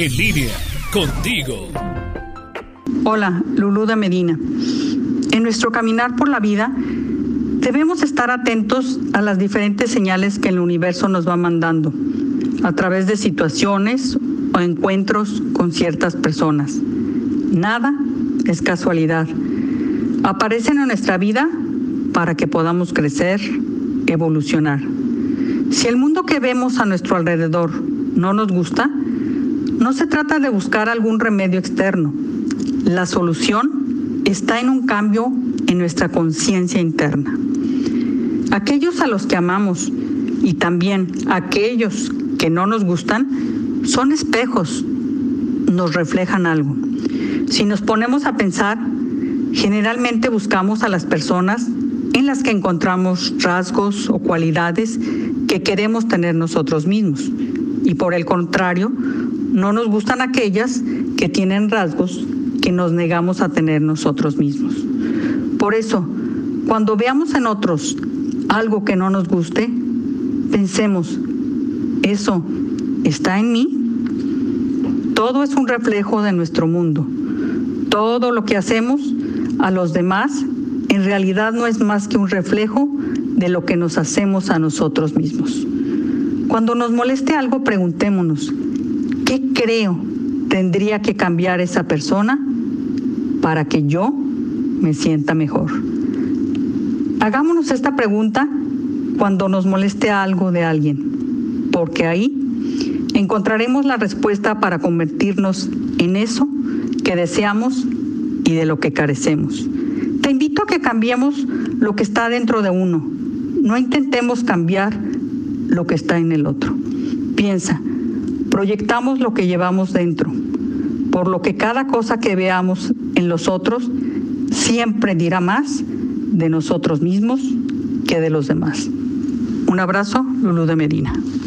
En línea, contigo. Hola, Lulú de Medina. En nuestro caminar por la vida, debemos estar atentos a las diferentes señales que el universo nos va mandando a través de situaciones o encuentros con ciertas personas. Nada es casualidad. Aparecen en nuestra vida para que podamos crecer, evolucionar. Si el mundo que vemos a nuestro alrededor no nos gusta, no se trata de buscar algún remedio externo. La solución está en un cambio en nuestra conciencia interna. Aquellos a los que amamos y también aquellos que no nos gustan son espejos, nos reflejan algo. Si nos ponemos a pensar, generalmente buscamos a las personas en las que encontramos rasgos o cualidades que queremos tener nosotros mismos. Y por el contrario, no nos gustan aquellas que tienen rasgos que nos negamos a tener nosotros mismos. Por eso, cuando veamos en otros algo que no nos guste, pensemos, ¿eso está en mí? Todo es un reflejo de nuestro mundo. Todo lo que hacemos a los demás en realidad no es más que un reflejo de lo que nos hacemos a nosotros mismos. Cuando nos moleste algo, preguntémonos, ¿qué creo tendría que cambiar esa persona para que yo me sienta mejor? Hagámonos esta pregunta cuando nos moleste algo de alguien, porque ahí encontraremos la respuesta para convertirnos en eso que deseamos y de lo que carecemos. Te invito a que cambiemos lo que está dentro de uno. No intentemos cambiar lo que está en el otro. Piensa, proyectamos lo que llevamos dentro, por lo que cada cosa que veamos en los otros siempre dirá más de nosotros mismos que de los demás. Un abrazo, Lulú de Medina.